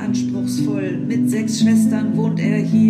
anspruchsvoll. Mit sechs Schwestern wohnt er hier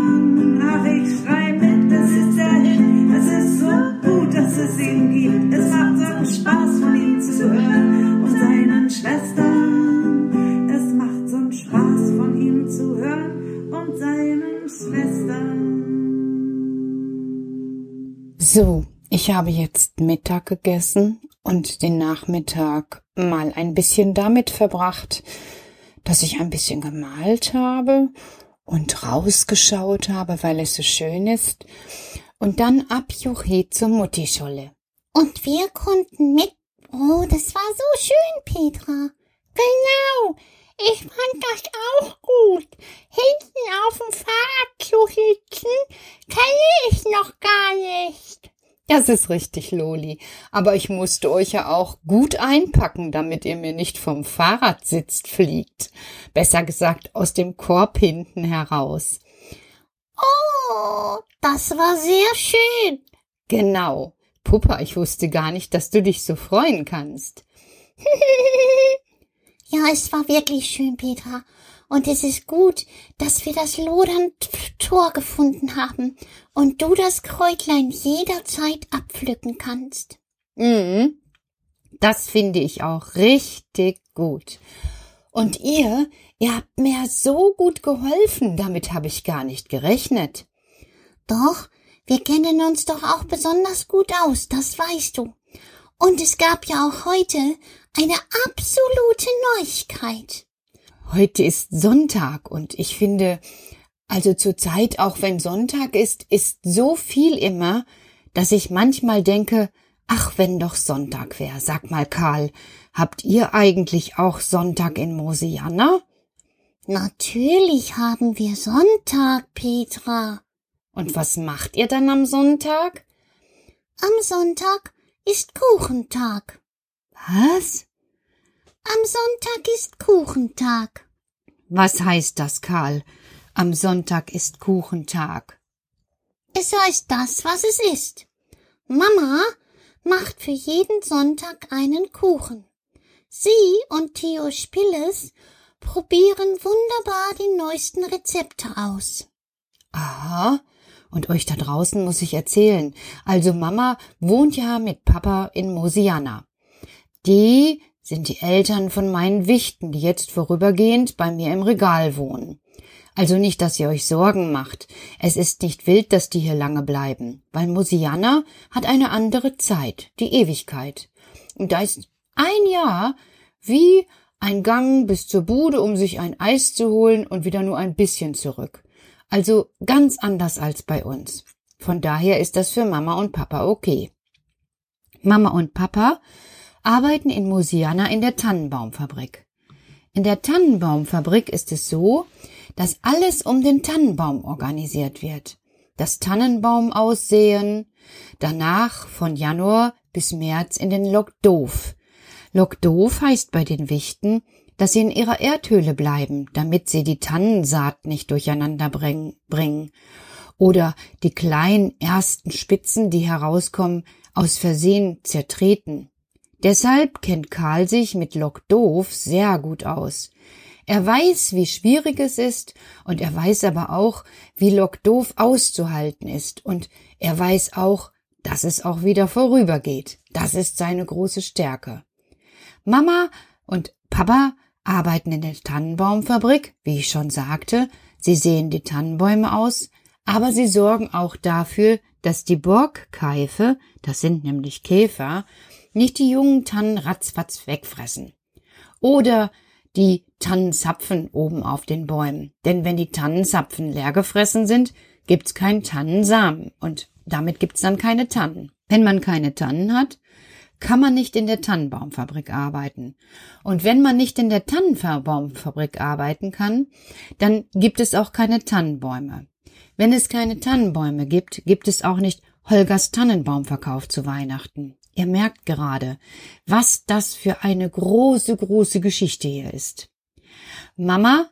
So, ich habe jetzt Mittag gegessen und den Nachmittag mal ein bisschen damit verbracht, dass ich ein bisschen gemalt habe und rausgeschaut habe, weil es so schön ist. Und dann ab Juche zur Muttischolle. Und wir konnten mit. Oh, das war so schön, Petra. Genau. Ich fand das auch gut. Hinten auf dem Fahrrad zu sitzen, kenne ich noch gar nicht. Das ist richtig, Loli. Aber ich musste euch ja auch gut einpacken, damit ihr mir nicht vom Fahrradsitz fliegt. Besser gesagt, aus dem Korb hinten heraus. Oh, das war sehr schön. Genau. Puppa, ich wusste gar nicht, dass du dich so freuen kannst. ja, es war wirklich schön, Petra. Und es ist gut, dass wir das Lodern-Tor gefunden haben und du das Kräutlein jederzeit abpflücken kannst. Mhm. Das finde ich auch richtig gut. Und ihr, ihr habt mir so gut geholfen, damit habe ich gar nicht gerechnet. Doch, wir kennen uns doch auch besonders gut aus, das weißt du. Und es gab ja auch heute eine absolute Neuigkeit. Heute ist Sonntag und ich finde, also zur Zeit, auch wenn Sonntag ist, ist so viel immer, dass ich manchmal denke, ach, wenn doch Sonntag wäre. Sag mal, Karl, habt ihr eigentlich auch Sonntag in Mosianna? Natürlich haben wir Sonntag, Petra. Und was macht ihr dann am Sonntag? Am Sonntag ist Kuchentag. Was? Am Sonntag ist Kuchentag. Was heißt das, Karl? Am Sonntag ist Kuchentag. Es heißt das, was es ist. Mama macht für jeden Sonntag einen Kuchen. Sie und Theo Spilles probieren wunderbar die neuesten Rezepte aus. Aha. Und euch da draußen muss ich erzählen. Also Mama wohnt ja mit Papa in Mosiana. Die sind die Eltern von meinen Wichten, die jetzt vorübergehend bei mir im Regal wohnen. Also nicht, dass ihr euch Sorgen macht. Es ist nicht wild, dass die hier lange bleiben, weil Mosiana hat eine andere Zeit, die Ewigkeit. Und da ist ein Jahr wie ein Gang bis zur Bude, um sich ein Eis zu holen und wieder nur ein bisschen zurück. Also ganz anders als bei uns. Von daher ist das für Mama und Papa okay. Mama und Papa arbeiten in Mosiana in der Tannenbaumfabrik. In der Tannenbaumfabrik ist es so, dass alles um den Tannenbaum organisiert wird. Das Tannenbaum aussehen, danach von Januar bis März in den Lokdoof. Lokdoof heißt bei den Wichten, dass sie in ihrer Erdhöhle bleiben, damit sie die Tannensaat nicht durcheinander bringen. oder die kleinen ersten Spitzen, die herauskommen, aus Versehen zertreten. Deshalb kennt Karl sich mit Lock doof sehr gut aus. Er weiß, wie schwierig es ist, und er weiß aber auch, wie Lock doof auszuhalten ist, und er weiß auch, dass es auch wieder vorübergeht. Das ist seine große Stärke. Mama und Papa arbeiten in der Tannenbaumfabrik, wie ich schon sagte. Sie sehen die Tannenbäume aus, aber sie sorgen auch dafür, dass die Borgkeife, das sind nämlich Käfer, nicht die jungen Tannen ratzfatz wegfressen. Oder die Tannenzapfen oben auf den Bäumen. Denn wenn die Tannenzapfen leer gefressen sind, gibt's keinen Tannensamen und damit gibt's dann keine Tannen. Wenn man keine Tannen hat, kann man nicht in der Tannenbaumfabrik arbeiten. Und wenn man nicht in der Tannenbaumfabrik arbeiten kann, dann gibt es auch keine Tannenbäume. Wenn es keine Tannenbäume gibt, gibt es auch nicht Holgers Tannenbaumverkauf zu Weihnachten. Ihr merkt gerade, was das für eine große, große Geschichte hier ist. Mama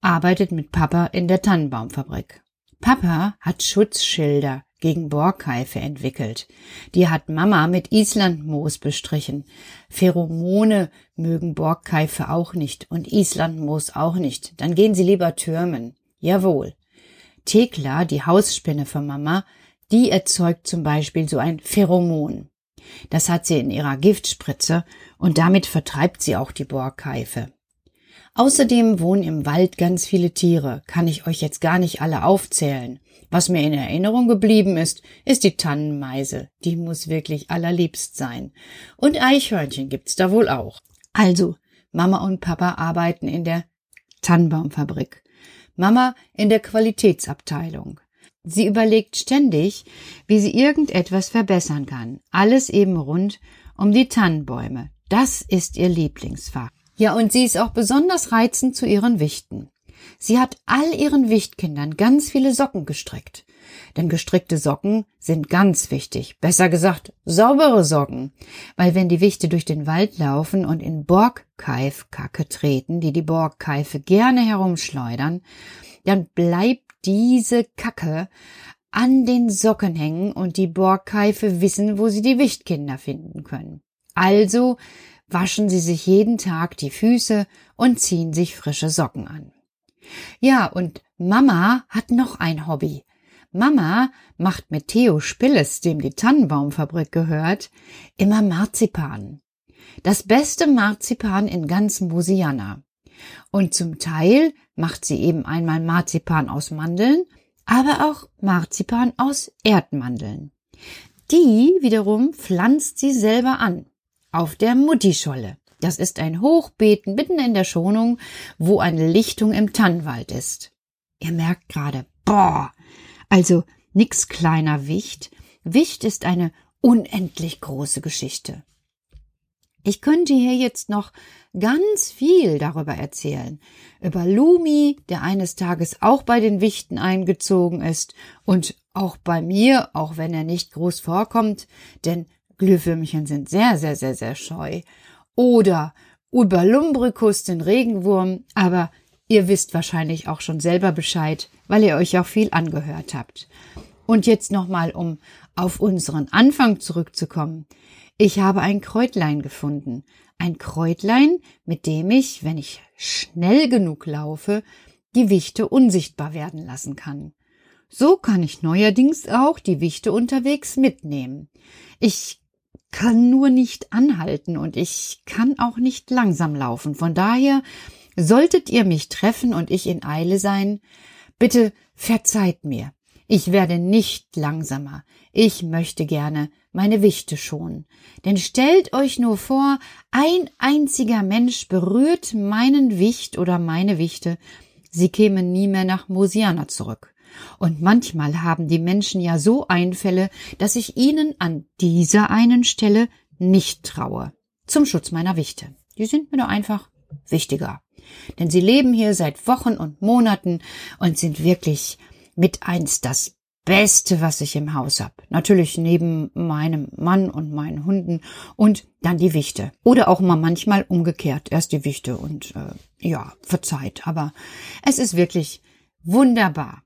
arbeitet mit Papa in der Tannenbaumfabrik. Papa hat Schutzschilder gegen Borkeife entwickelt. Die hat Mama mit Islandmoos bestrichen. Pheromone mögen Borkeife auch nicht und Islandmoos auch nicht. Dann gehen sie lieber türmen. Jawohl. Thekla, die Hausspinne von Mama, die erzeugt zum Beispiel so ein Pheromon. Das hat sie in ihrer Giftspritze und damit vertreibt sie auch die Borkeife. Außerdem wohnen im Wald ganz viele Tiere, kann ich euch jetzt gar nicht alle aufzählen. Was mir in Erinnerung geblieben ist, ist die Tannenmeise. Die muss wirklich allerliebst sein. Und Eichhörnchen gibt's da wohl auch. Also, Mama und Papa arbeiten in der Tannenbaumfabrik. Mama in der Qualitätsabteilung. Sie überlegt ständig, wie sie irgendetwas verbessern kann. Alles eben rund um die Tannenbäume. Das ist ihr Lieblingsfach. Ja, und sie ist auch besonders reizend zu ihren Wichten. Sie hat all ihren Wichtkindern ganz viele Socken gestrickt. Denn gestrickte Socken sind ganz wichtig. Besser gesagt, saubere Socken. Weil wenn die Wichte durch den Wald laufen und in Borgkeifkacke treten, die die Borgkeife gerne herumschleudern, dann bleibt diese Kacke an den Socken hängen und die Borgkeife wissen, wo sie die Wichtkinder finden können. Also waschen sie sich jeden Tag die Füße und ziehen sich frische Socken an. Ja, und Mama hat noch ein Hobby. Mama macht mit Theo Spilles, dem die Tannenbaumfabrik gehört, immer Marzipan. Das beste Marzipan in ganz Mosiana. Und zum Teil macht sie eben einmal Marzipan aus Mandeln, aber auch Marzipan aus Erdmandeln. Die wiederum pflanzt sie selber an auf der Muttischolle. Das ist ein Hochbeet mitten in der Schonung, wo eine Lichtung im Tannenwald ist. Ihr merkt gerade, boah, also nix kleiner Wicht. Wicht ist eine unendlich große Geschichte. Ich könnte hier jetzt noch ganz viel darüber erzählen. Über Lumi, der eines Tages auch bei den Wichten eingezogen ist und auch bei mir, auch wenn er nicht groß vorkommt, denn Glühwürmchen sind sehr, sehr, sehr, sehr scheu. Oder über Lumbricus, den Regenwurm, aber ihr wisst wahrscheinlich auch schon selber Bescheid, weil ihr euch auch viel angehört habt. Und jetzt nochmal, um auf unseren Anfang zurückzukommen. Ich habe ein Kräutlein gefunden. Ein Kräutlein, mit dem ich, wenn ich schnell genug laufe, die Wichte unsichtbar werden lassen kann. So kann ich neuerdings auch die Wichte unterwegs mitnehmen. Ich kann nur nicht anhalten und ich kann auch nicht langsam laufen. Von daher solltet ihr mich treffen und ich in Eile sein, bitte verzeiht mir. Ich werde nicht langsamer. Ich möchte gerne meine Wichte schonen. Denn stellt euch nur vor, ein einziger Mensch berührt meinen Wicht oder meine Wichte, sie kämen nie mehr nach Mosiana zurück. Und manchmal haben die Menschen ja so Einfälle, dass ich ihnen an dieser einen Stelle nicht traue. Zum Schutz meiner Wichte. Die sind mir nur einfach wichtiger. Denn sie leben hier seit Wochen und Monaten und sind wirklich mit eins das Beste, was ich im Haus hab. Natürlich neben meinem Mann und meinen Hunden und dann die Wichte. Oder auch mal manchmal umgekehrt. Erst die Wichte und äh, ja, verzeiht. Aber es ist wirklich wunderbar.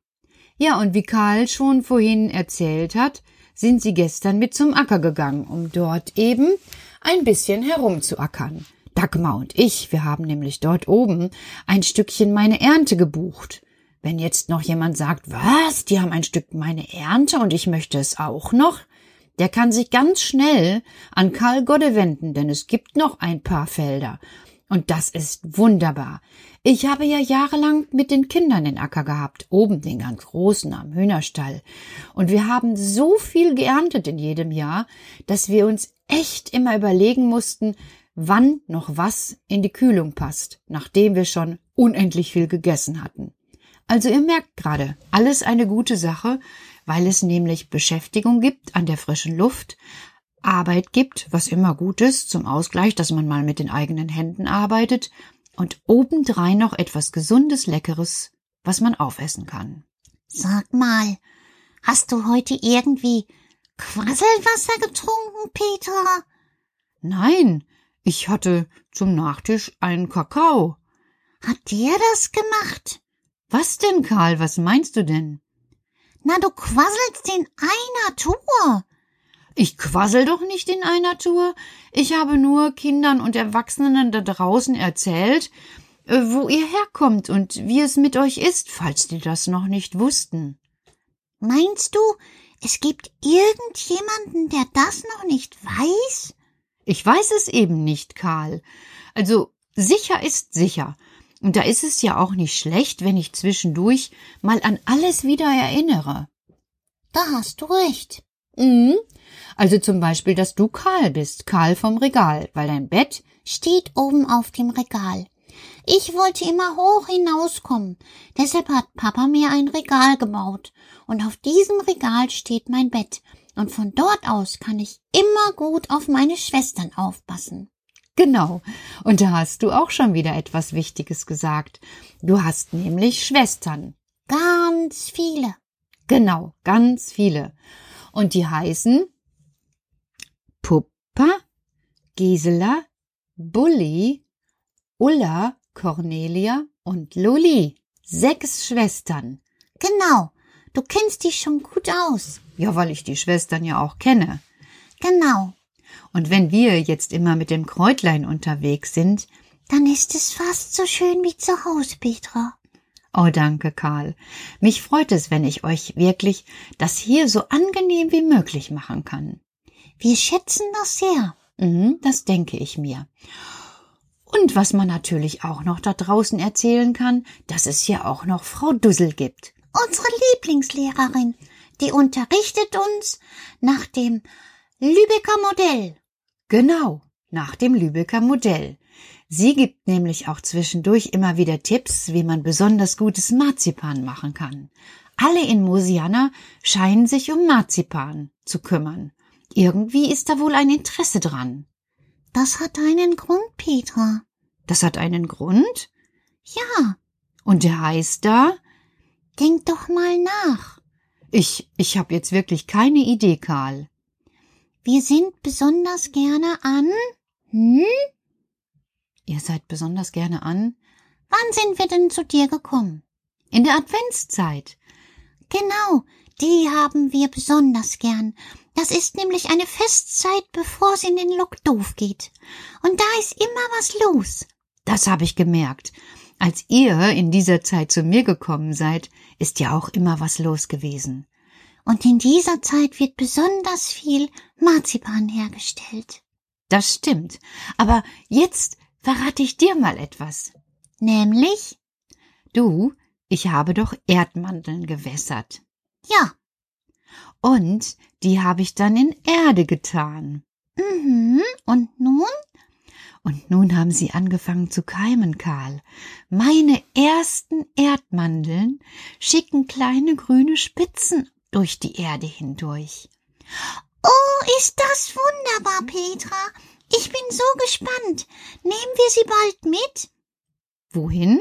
Ja, und wie Karl schon vorhin erzählt hat, sind sie gestern mit zum Acker gegangen, um dort eben ein bisschen herumzuackern. Dagmar und ich, wir haben nämlich dort oben ein Stückchen meine Ernte gebucht. Wenn jetzt noch jemand sagt, was, die haben ein Stück meine Ernte und ich möchte es auch noch, der kann sich ganz schnell an Karl Godde wenden, denn es gibt noch ein paar Felder. Und das ist wunderbar. Ich habe ja jahrelang mit den Kindern den Acker gehabt, oben den ganz großen am Hühnerstall. Und wir haben so viel geerntet in jedem Jahr, dass wir uns echt immer überlegen mussten, wann noch was in die Kühlung passt, nachdem wir schon unendlich viel gegessen hatten. Also ihr merkt gerade, alles eine gute Sache, weil es nämlich Beschäftigung gibt an der frischen Luft, Arbeit gibt, was immer gut ist, zum Ausgleich, dass man mal mit den eigenen Händen arbeitet, und obendrein noch etwas Gesundes, Leckeres, was man aufessen kann. Sag mal, hast du heute irgendwie Quasselwasser getrunken, Petra? Nein, ich hatte zum Nachtisch einen Kakao. Hat der das gemacht? Was denn, Karl? Was meinst du denn? Na, du quasselst in einer Tour. Ich quassel doch nicht in einer Tour. Ich habe nur Kindern und Erwachsenen da draußen erzählt, äh, wo ihr herkommt und wie es mit euch ist, falls die das noch nicht wussten. Meinst du, es gibt irgendjemanden, der das noch nicht weiß? Ich weiß es eben nicht, Karl. Also sicher ist sicher. Und da ist es ja auch nicht schlecht, wenn ich zwischendurch mal an alles wieder erinnere. Da hast du recht. Mhm. Also zum Beispiel, dass du Karl bist, Karl vom Regal, weil dein Bett steht oben auf dem Regal. Ich wollte immer hoch hinauskommen, deshalb hat Papa mir ein Regal gebaut, und auf diesem Regal steht mein Bett, und von dort aus kann ich immer gut auf meine Schwestern aufpassen. Genau. Und da hast du auch schon wieder etwas Wichtiges gesagt. Du hast nämlich Schwestern. Ganz viele. Genau, ganz viele. Und die heißen Puppa, Gisela, Bulli, Ulla, Cornelia und Luli. Sechs Schwestern. Genau. Du kennst dich schon gut aus. Ja, weil ich die Schwestern ja auch kenne. Genau. Und wenn wir jetzt immer mit dem Kräutlein unterwegs sind, dann ist es fast so schön wie zu Hause, Petra. Oh, danke, Karl. Mich freut es, wenn ich euch wirklich das hier so angenehm wie möglich machen kann. Wir schätzen das sehr. Mhm, das denke ich mir. Und was man natürlich auch noch da draußen erzählen kann, dass es hier auch noch Frau Dussel gibt. Unsere Lieblingslehrerin, die unterrichtet uns nach dem Lübecker Modell. Genau, nach dem Lübecker Modell. Sie gibt nämlich auch zwischendurch immer wieder Tipps, wie man besonders gutes Marzipan machen kann. Alle in Mosiana scheinen sich um Marzipan zu kümmern. Irgendwie ist da wohl ein Interesse dran. Das hat einen Grund, Petra. Das hat einen Grund? Ja. Und der heißt da? Denk doch mal nach. Ich, ich hab jetzt wirklich keine Idee, Karl. Wir sind besonders gerne an. Hm? Ihr seid besonders gerne an? Wann sind wir denn zu dir gekommen? In der Adventszeit. Genau, die haben wir besonders gern. Das ist nämlich eine Festzeit, bevor es in den Lock doof geht. Und da ist immer was los. Das habe ich gemerkt. Als ihr in dieser Zeit zu mir gekommen seid, ist ja auch immer was los gewesen. Und in dieser Zeit wird besonders viel Marzipan hergestellt. Das stimmt. Aber jetzt verrate ich dir mal etwas. Nämlich? Du, ich habe doch Erdmandeln gewässert. Ja. Und die habe ich dann in Erde getan. Mhm. Und nun? Und nun haben sie angefangen zu keimen, Karl. Meine ersten Erdmandeln schicken kleine grüne Spitzen durch die Erde hindurch. Oh, ist das wunderbar, Petra. Ich bin so gespannt. Nehmen wir sie bald mit? Wohin?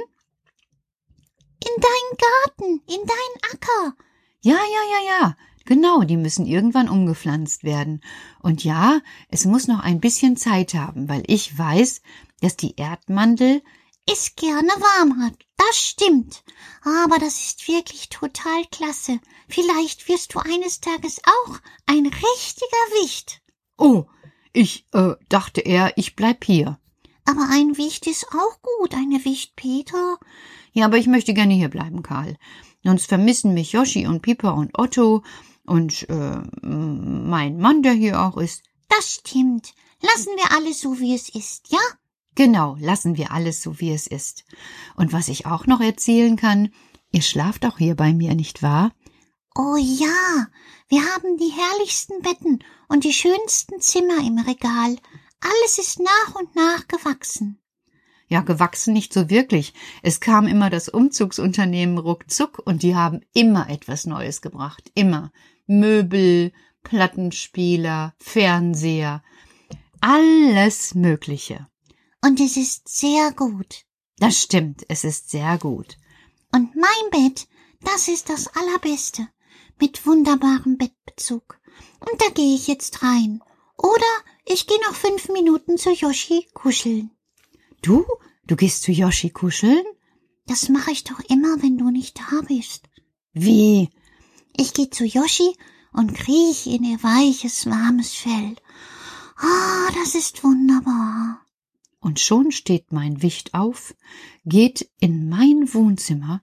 In deinen Garten, in deinen Acker. Ja, ja, ja, ja. Genau, die müssen irgendwann umgepflanzt werden. Und ja, es muss noch ein bisschen Zeit haben, weil ich weiß, dass die Erdmandel es gerne warm hat. Das stimmt. Aber das ist wirklich total klasse. Vielleicht wirst du eines Tages auch ein richtiger Wicht. Oh, ich äh, dachte eher, ich bleib hier. Aber ein Wicht ist auch gut, eine Wicht, Peter. Ja, aber ich möchte gerne hier bleiben, Karl. Sonst vermissen mich Yoshi und Pippa und Otto und äh, mein Mann, der hier auch ist. Das stimmt. Lassen wir alles so, wie es ist, ja? Genau, lassen wir alles so, wie es ist. Und was ich auch noch erzählen kann, ihr schlaft auch hier bei mir, nicht wahr? Oh ja, wir haben die herrlichsten Betten und die schönsten Zimmer im Regal. Alles ist nach und nach gewachsen. Ja, gewachsen nicht so wirklich. Es kam immer das Umzugsunternehmen ruckzuck und die haben immer etwas Neues gebracht. Immer. Möbel, Plattenspieler, Fernseher. Alles Mögliche. Und es ist sehr gut. Das stimmt, es ist sehr gut. Und mein Bett, das ist das Allerbeste. Mit wunderbarem Bettbezug. Und da gehe ich jetzt rein. Oder ich gehe noch fünf Minuten zu Yoshi kuscheln. Du? Du gehst zu Yoshi kuscheln? Das mache ich doch immer, wenn du nicht da bist. Wie? Ich gehe zu Yoshi und kriech in ihr weiches, warmes Fell. Ah, das ist wunderbar. Und schon steht mein Wicht auf, geht in mein Wohnzimmer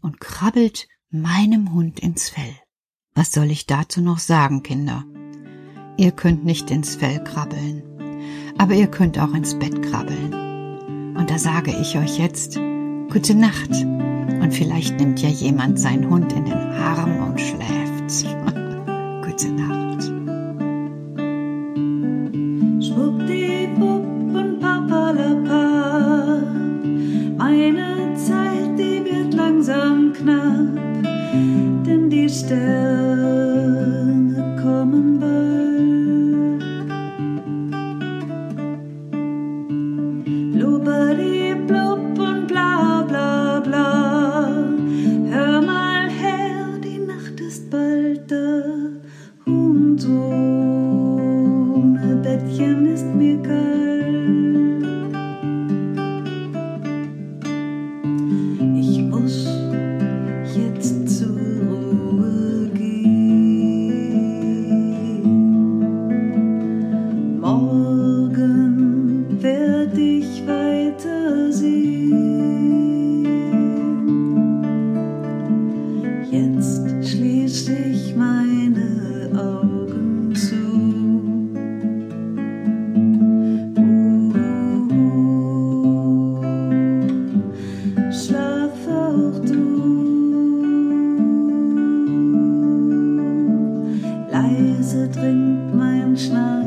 und krabbelt meinem Hund ins Fell. Was soll ich dazu noch sagen, Kinder? Ihr könnt nicht ins Fell krabbeln, aber ihr könnt auch ins Bett krabbeln. Und da sage ich euch jetzt gute Nacht. Und vielleicht nimmt ja jemand seinen Hund in den Arm und schläft. gute Nacht. Leise dringt mein Schnarchen